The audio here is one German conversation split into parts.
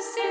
see.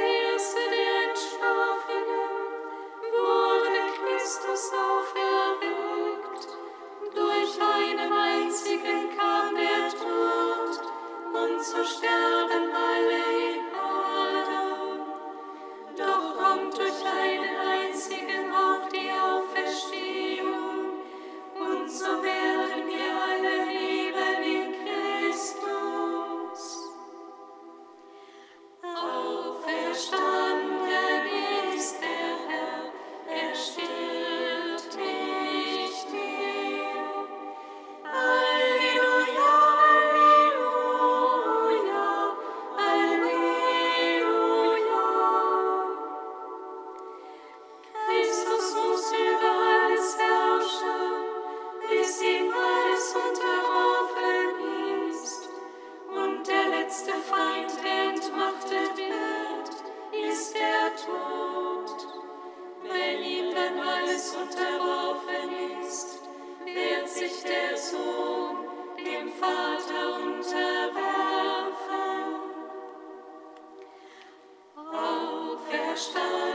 Ashton.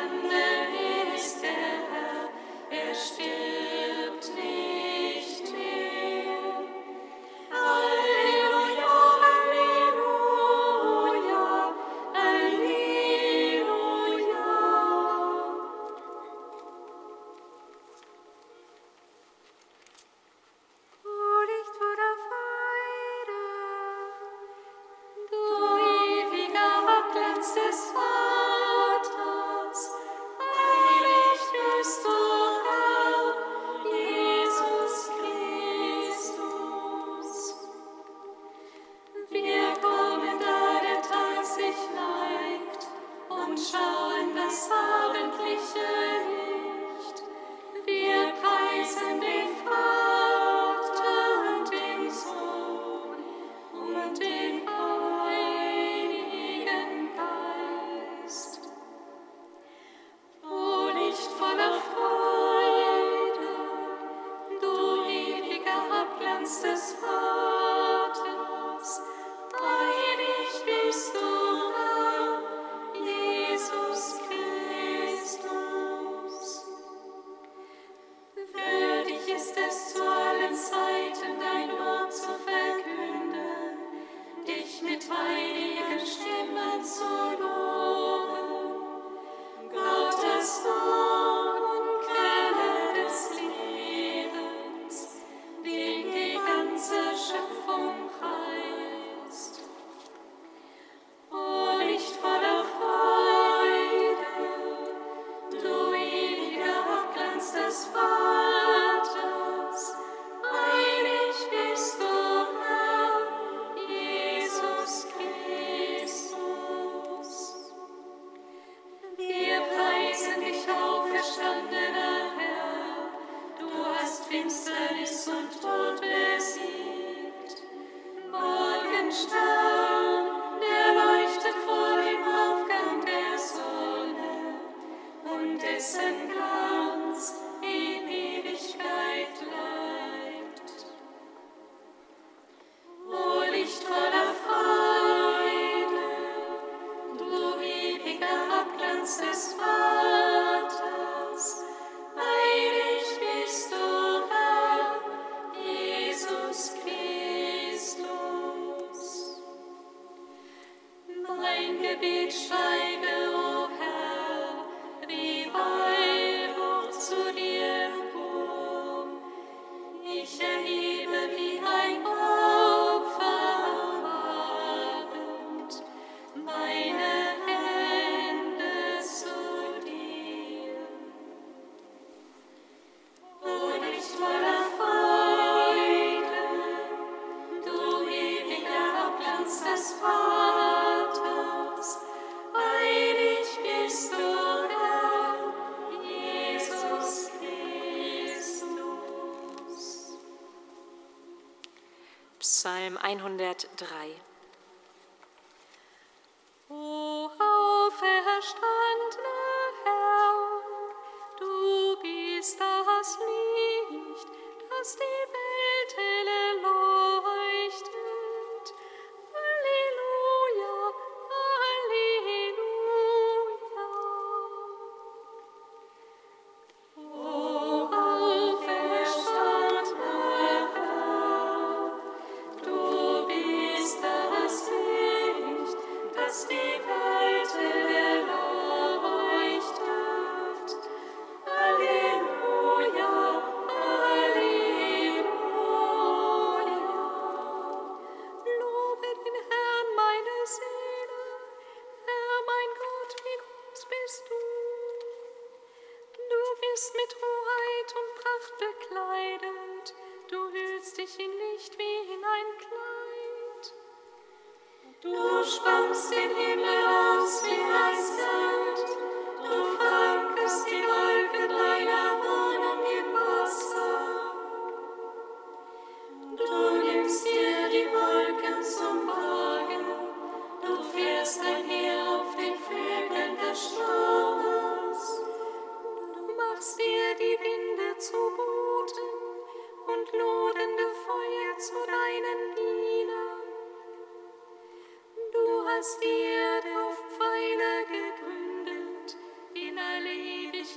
103.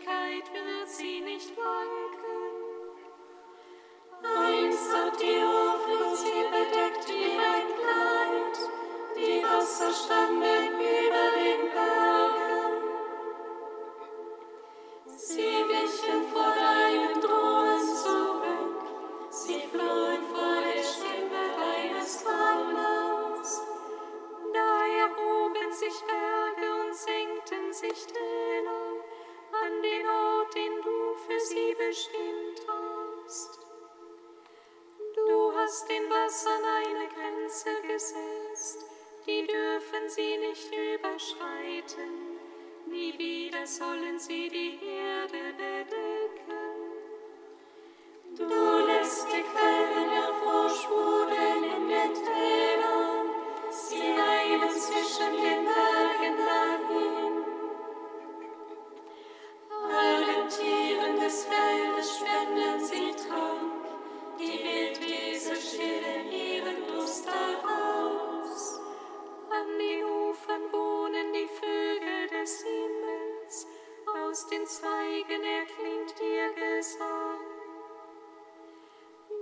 Ewigkeit wird sie nicht wanken. Einst hat die Ofen sie bedeckt wie ein Kleid, die Wasser standen über den Bergen. Sie wichen vor deinem hast den Wassern eine Grenze gesetzt, die dürfen sie nicht überschreiten. Nie wieder sollen sie die Erde bedecken. Aus den Zweigen erklingt ihr Gesang.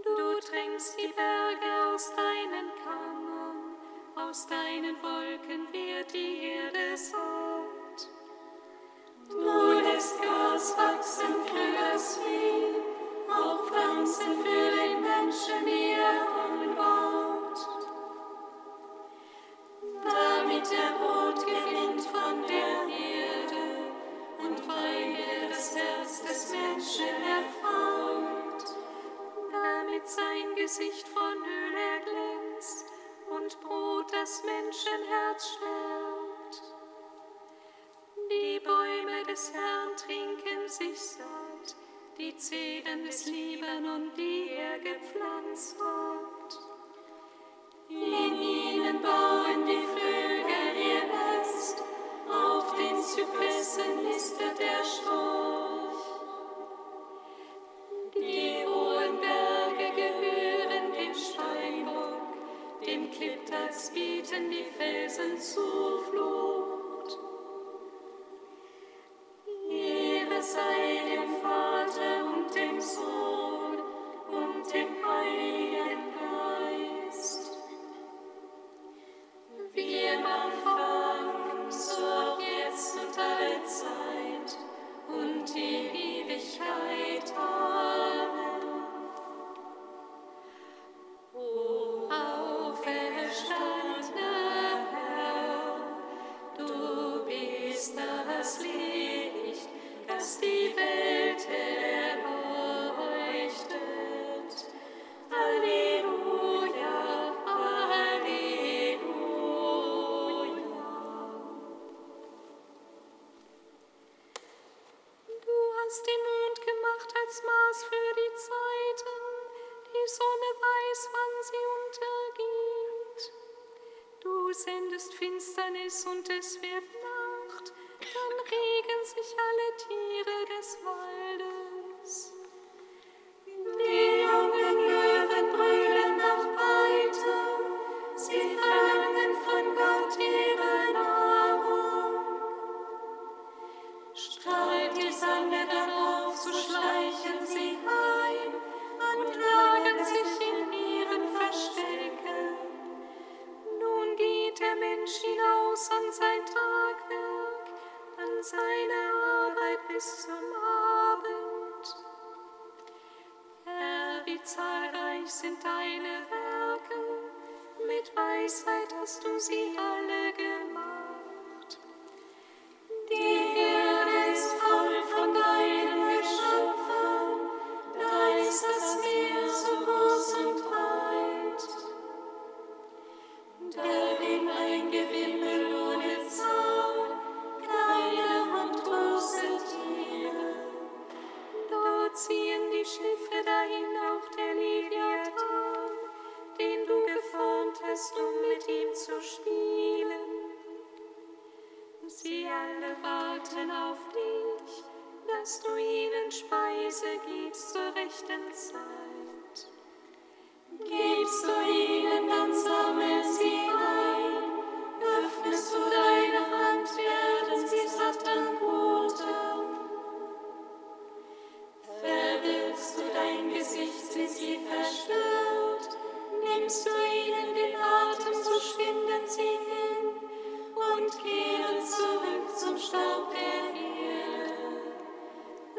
Du drängst die Berge aus deinen Kammern, aus deinen Wolken wird die Erde satt. Du lässt Gras wachsen für das Vieh, auch Pflanzen für den Menschen, er Gesicht von Öl erglänzt und Brot das Menschenherz stärkt. Die Bäume des Herrn trinken sich satt, die Zedern des Libanon, die er gepflanzt hat. In ihnen bauen die Vögel ihr Nest, auf den Zypressen nistet der Storch. Klipptags bieten die Felsen Zuflucht. Ehre sei Gesicht sind sie verstört. Nimmst du ihnen den Atem, so schwinden sie hin und kehren zurück zum Staub der Erde.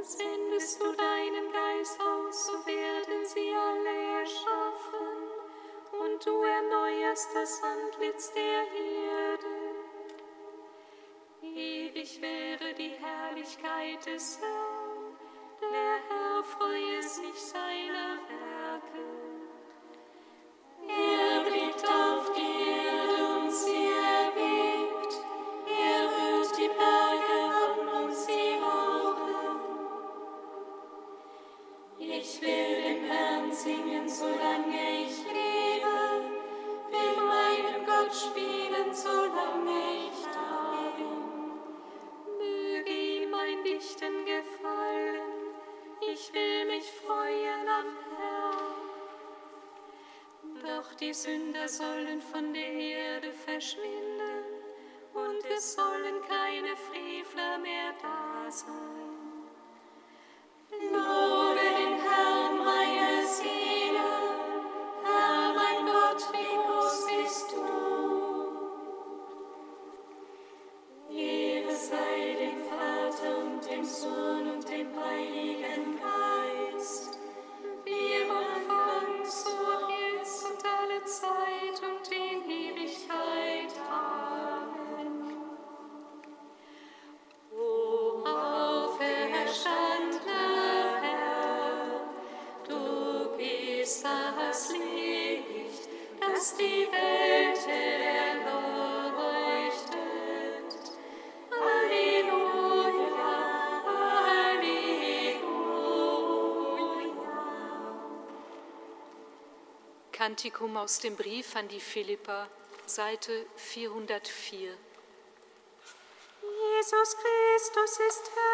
Sendest du deinen Geist aus, so werden sie alle erschaffen und du erneuerst das Antlitz der Erde. Ewig wäre die Herrlichkeit des Herrn. Kantikum aus dem Brief an die Philippa, Seite 404. Jesus Christus ist Herr.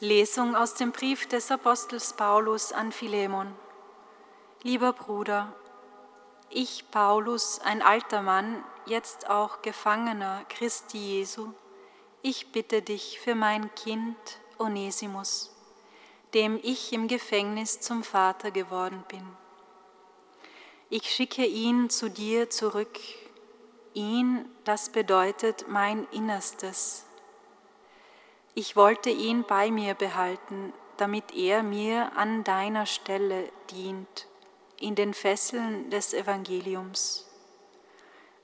Lesung aus dem Brief des Apostels Paulus an Philemon. Lieber Bruder, ich, Paulus, ein alter Mann, jetzt auch Gefangener Christi Jesu, ich bitte dich für mein Kind Onesimus, dem ich im Gefängnis zum Vater geworden bin. Ich schicke ihn zu dir zurück, ihn, das bedeutet mein Innerstes ich wollte ihn bei mir behalten, damit er mir an deiner Stelle dient, in den Fesseln des Evangeliums.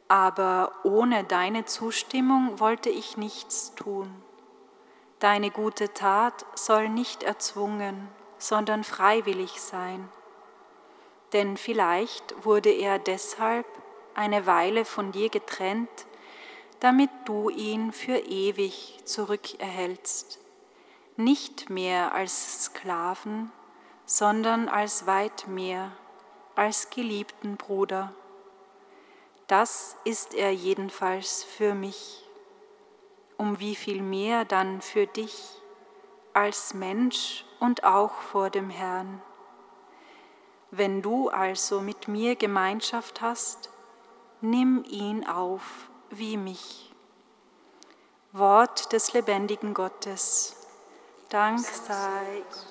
Aber ohne deine Zustimmung wollte ich nichts tun. Deine gute Tat soll nicht erzwungen, sondern freiwillig sein. Denn vielleicht wurde er deshalb eine Weile von dir getrennt, damit du ihn für ewig zurückerhältst, nicht mehr als Sklaven, sondern als weit mehr, als geliebten Bruder. Das ist er jedenfalls für mich, um wie viel mehr dann für dich als Mensch und auch vor dem Herrn. Wenn du also mit mir Gemeinschaft hast, nimm ihn auf wie mich. Wort des lebendigen Gottes. Dank sei Gott.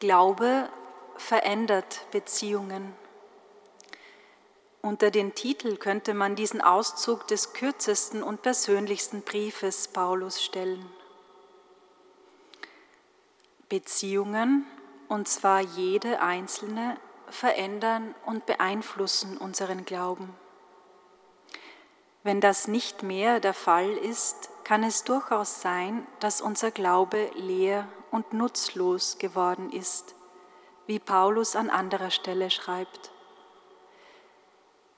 Glaube verändert Beziehungen. Unter den Titel könnte man diesen Auszug des kürzesten und persönlichsten Briefes Paulus stellen. Beziehungen, und zwar jede einzelne, verändern und beeinflussen unseren Glauben. Wenn das nicht mehr der Fall ist, kann es durchaus sein, dass unser Glaube leer und nutzlos geworden ist, wie Paulus an anderer Stelle schreibt.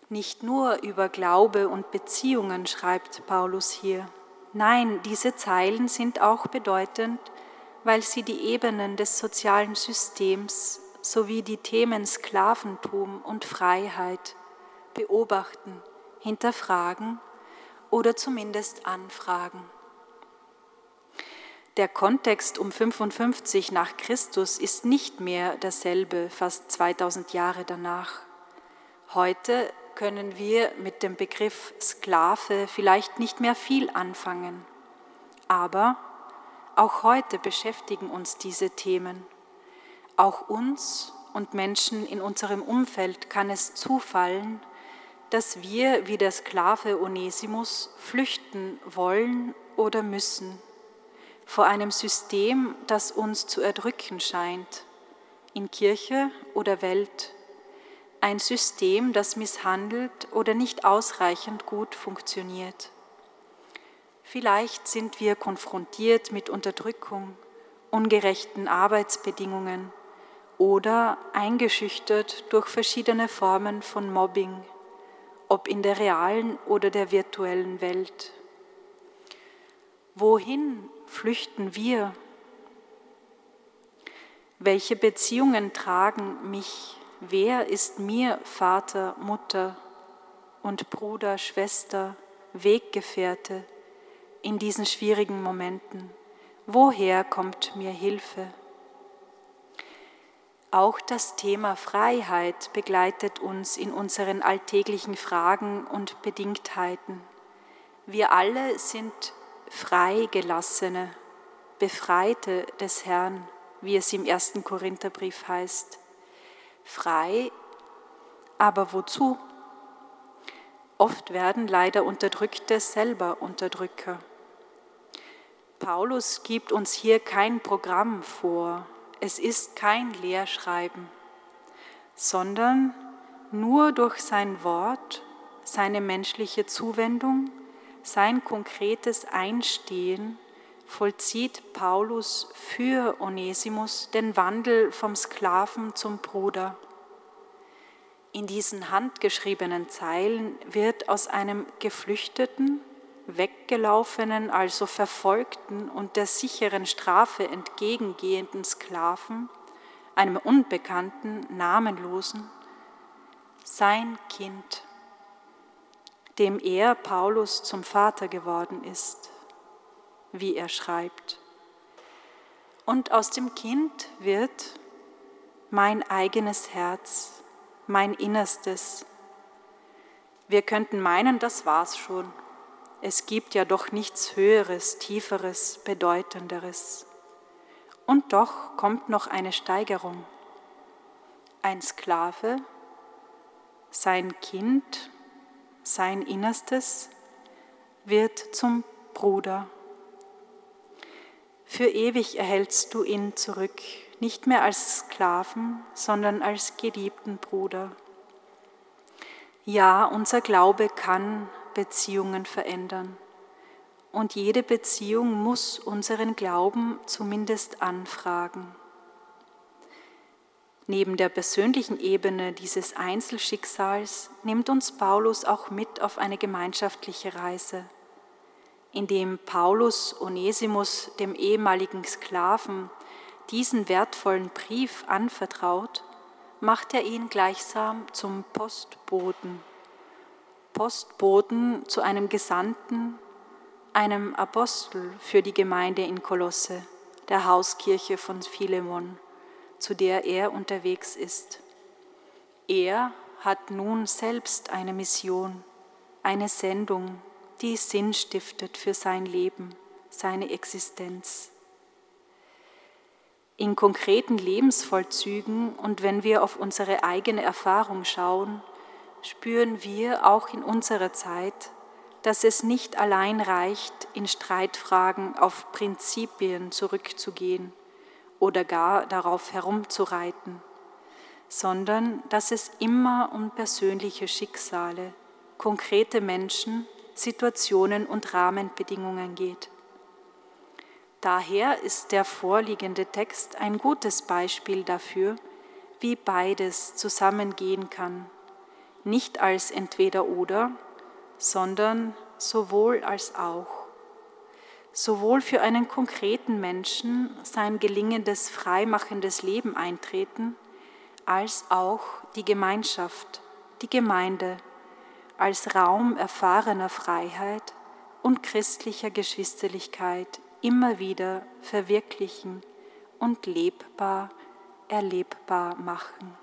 Nicht nur über Glaube und Beziehungen schreibt Paulus hier. Nein, diese Zeilen sind auch bedeutend, weil sie die Ebenen des sozialen Systems sowie die Themen Sklaventum und Freiheit beobachten hinterfragen oder zumindest anfragen. Der Kontext um 55 nach Christus ist nicht mehr derselbe fast 2000 Jahre danach. Heute können wir mit dem Begriff Sklave vielleicht nicht mehr viel anfangen, aber auch heute beschäftigen uns diese Themen. Auch uns und Menschen in unserem Umfeld kann es zufallen, dass wir wie der Sklave Onesimus flüchten wollen oder müssen vor einem System, das uns zu erdrücken scheint, in Kirche oder Welt, ein System, das misshandelt oder nicht ausreichend gut funktioniert. Vielleicht sind wir konfrontiert mit Unterdrückung, ungerechten Arbeitsbedingungen oder eingeschüchtert durch verschiedene Formen von Mobbing ob in der realen oder der virtuellen Welt. Wohin flüchten wir? Welche Beziehungen tragen mich? Wer ist mir Vater, Mutter und Bruder, Schwester, Weggefährte in diesen schwierigen Momenten? Woher kommt mir Hilfe? Auch das Thema Freiheit begleitet uns in unseren alltäglichen Fragen und Bedingtheiten. Wir alle sind Freigelassene, Befreite des Herrn, wie es im ersten Korintherbrief heißt. Frei, aber wozu? Oft werden leider Unterdrückte selber Unterdrücker. Paulus gibt uns hier kein Programm vor, es ist kein Lehrschreiben, sondern nur durch sein Wort, seine menschliche Zuwendung, sein konkretes Einstehen vollzieht Paulus für Onesimus den Wandel vom Sklaven zum Bruder. In diesen handgeschriebenen Zeilen wird aus einem Geflüchteten weggelaufenen, also verfolgten und der sicheren Strafe entgegengehenden Sklaven, einem unbekannten, namenlosen, sein Kind, dem er, Paulus, zum Vater geworden ist, wie er schreibt. Und aus dem Kind wird mein eigenes Herz, mein Innerstes. Wir könnten meinen, das war's schon es gibt ja doch nichts Höheres, Tieferes, Bedeutenderes. Und doch kommt noch eine Steigerung. Ein Sklave, sein Kind, sein Innerstes wird zum Bruder. Für ewig erhältst du ihn zurück, nicht mehr als Sklaven, sondern als geliebten Bruder. Ja, unser Glaube kann Beziehungen verändern. Und jede Beziehung muss unseren Glauben zumindest anfragen. Neben der persönlichen Ebene dieses Einzelschicksals nimmt uns Paulus auch mit auf eine gemeinschaftliche Reise. Indem Paulus Onesimus, dem ehemaligen Sklaven, diesen wertvollen Brief anvertraut, macht er ihn gleichsam zum Postboten Postboten zu einem Gesandten, einem Apostel für die Gemeinde in Kolosse, der Hauskirche von Philemon, zu der er unterwegs ist. Er hat nun selbst eine Mission, eine Sendung, die Sinn stiftet für sein Leben, seine Existenz. In konkreten Lebensvollzügen und wenn wir auf unsere eigene Erfahrung schauen, spüren wir auch in unserer Zeit, dass es nicht allein reicht, in Streitfragen auf Prinzipien zurückzugehen oder gar darauf herumzureiten, sondern dass es immer um persönliche Schicksale, konkrete Menschen, Situationen und Rahmenbedingungen geht. Daher ist der vorliegende Text ein gutes Beispiel dafür, wie beides zusammengehen kann, nicht als entweder oder, sondern sowohl als auch. Sowohl für einen konkreten Menschen sein gelingendes, freimachendes Leben eintreten, als auch die Gemeinschaft, die Gemeinde, als Raum erfahrener Freiheit und christlicher Geschwisterlichkeit immer wieder verwirklichen und lebbar, erlebbar machen.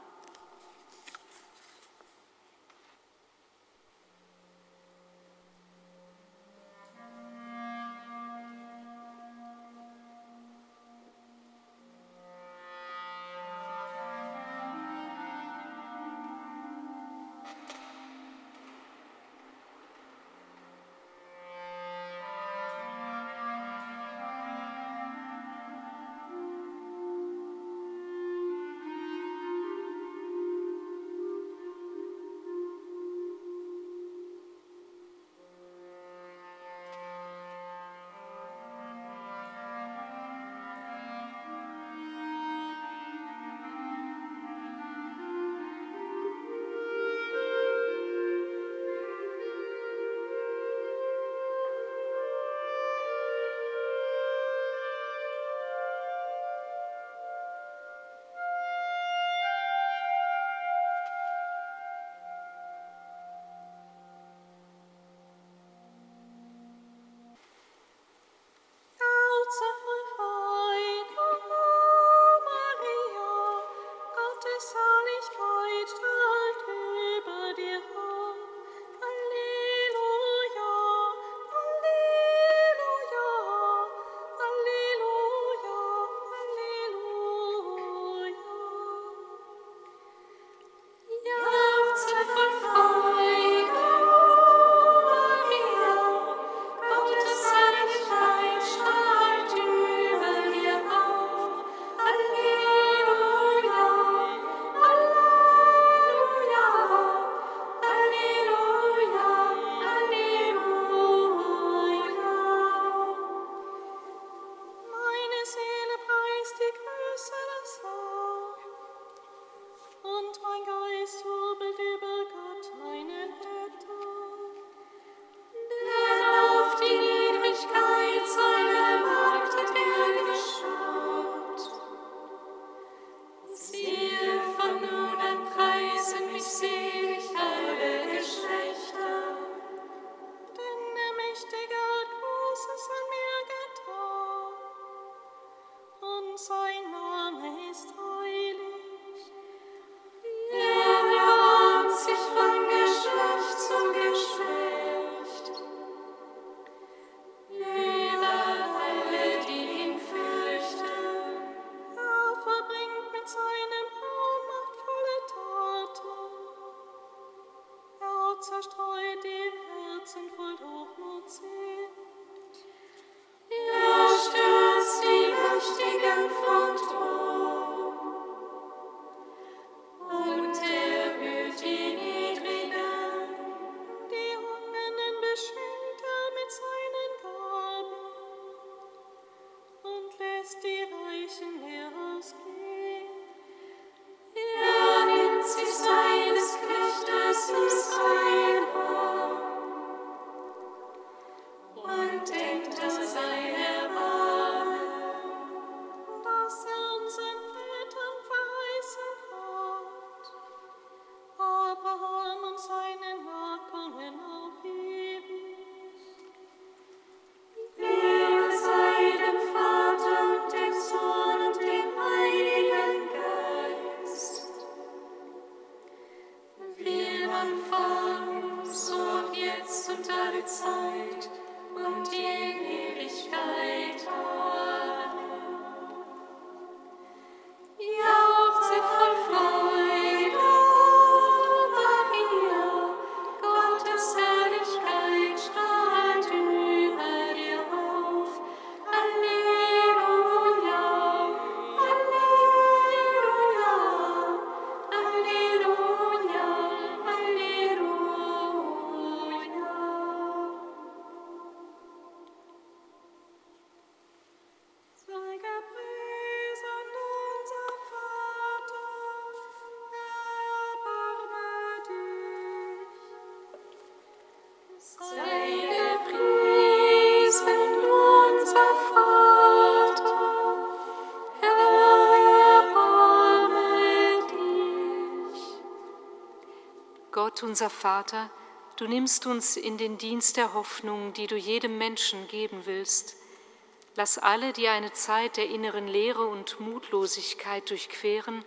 sein unser Vater, du nimmst uns in den Dienst der Hoffnung, die du jedem Menschen geben willst. Lass alle, die eine Zeit der inneren Leere und Mutlosigkeit durchqueren,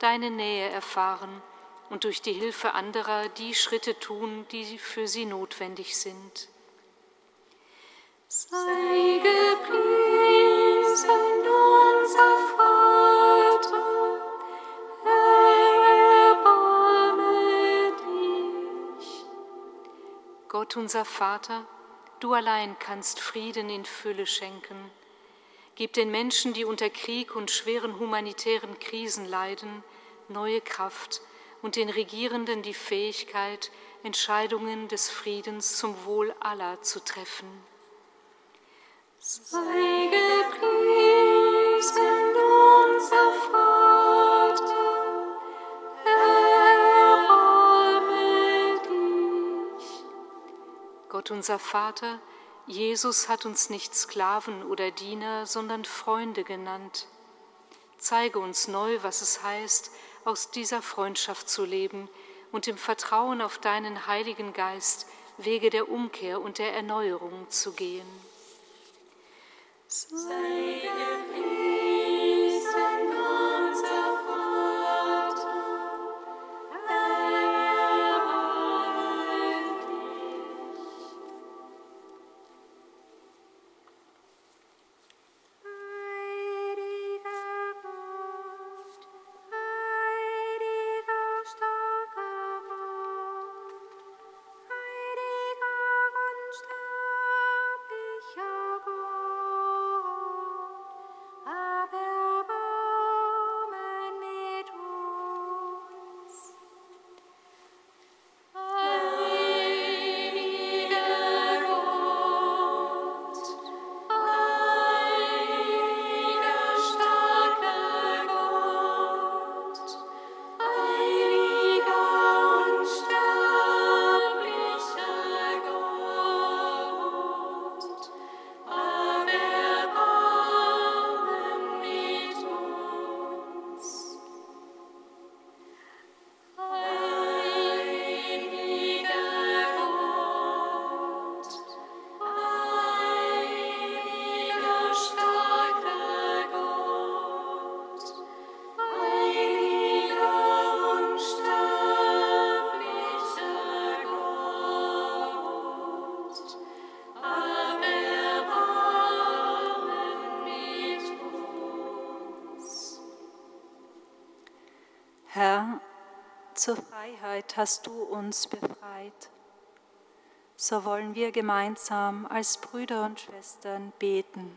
deine Nähe erfahren und durch die Hilfe anderer die Schritte tun, die für sie notwendig sind. Sei gepriesen, unser Vater, Gott unser Vater, du allein kannst Frieden in Fülle schenken. Gib den Menschen, die unter Krieg und schweren humanitären Krisen leiden, neue Kraft und den Regierenden die Fähigkeit, Entscheidungen des Friedens zum Wohl aller zu treffen. Sei gepriesen, unser Vater, Gott unser Vater, Jesus hat uns nicht Sklaven oder Diener, sondern Freunde genannt. Zeige uns neu, was es heißt, aus dieser Freundschaft zu leben und im Vertrauen auf deinen Heiligen Geist Wege der Umkehr und der Erneuerung zu gehen. Sei Freiheit hast du uns befreit. So wollen wir gemeinsam als Brüder und Schwestern beten.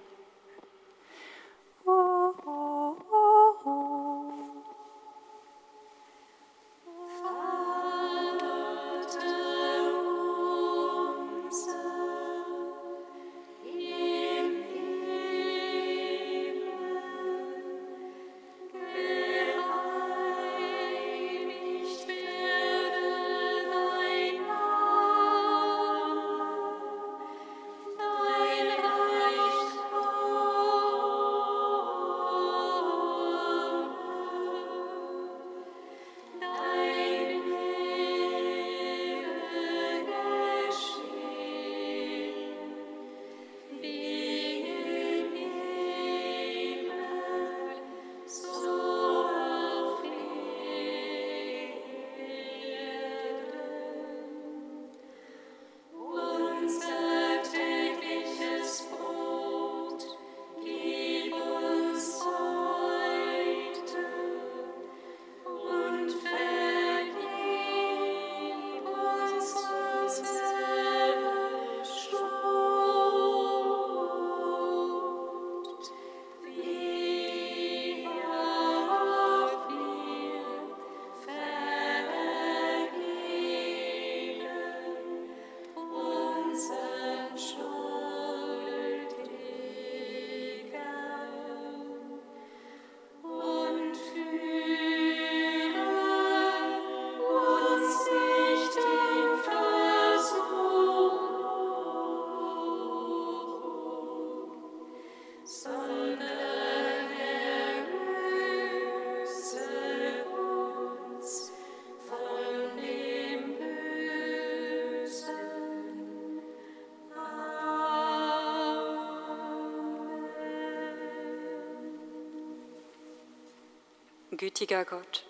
Gütiger Gott,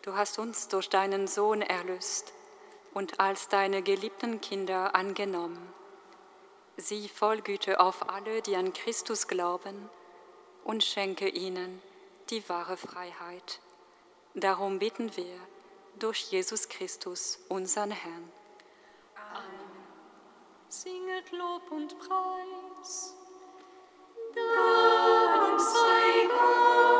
du hast uns durch deinen Sohn erlöst und als deine geliebten Kinder angenommen. Sieh voll Güte auf alle, die an Christus glauben, und schenke ihnen die wahre Freiheit. Darum bitten wir durch Jesus Christus, unseren Herrn. Amen. Singet Lob und Preis. Dank sei Gott.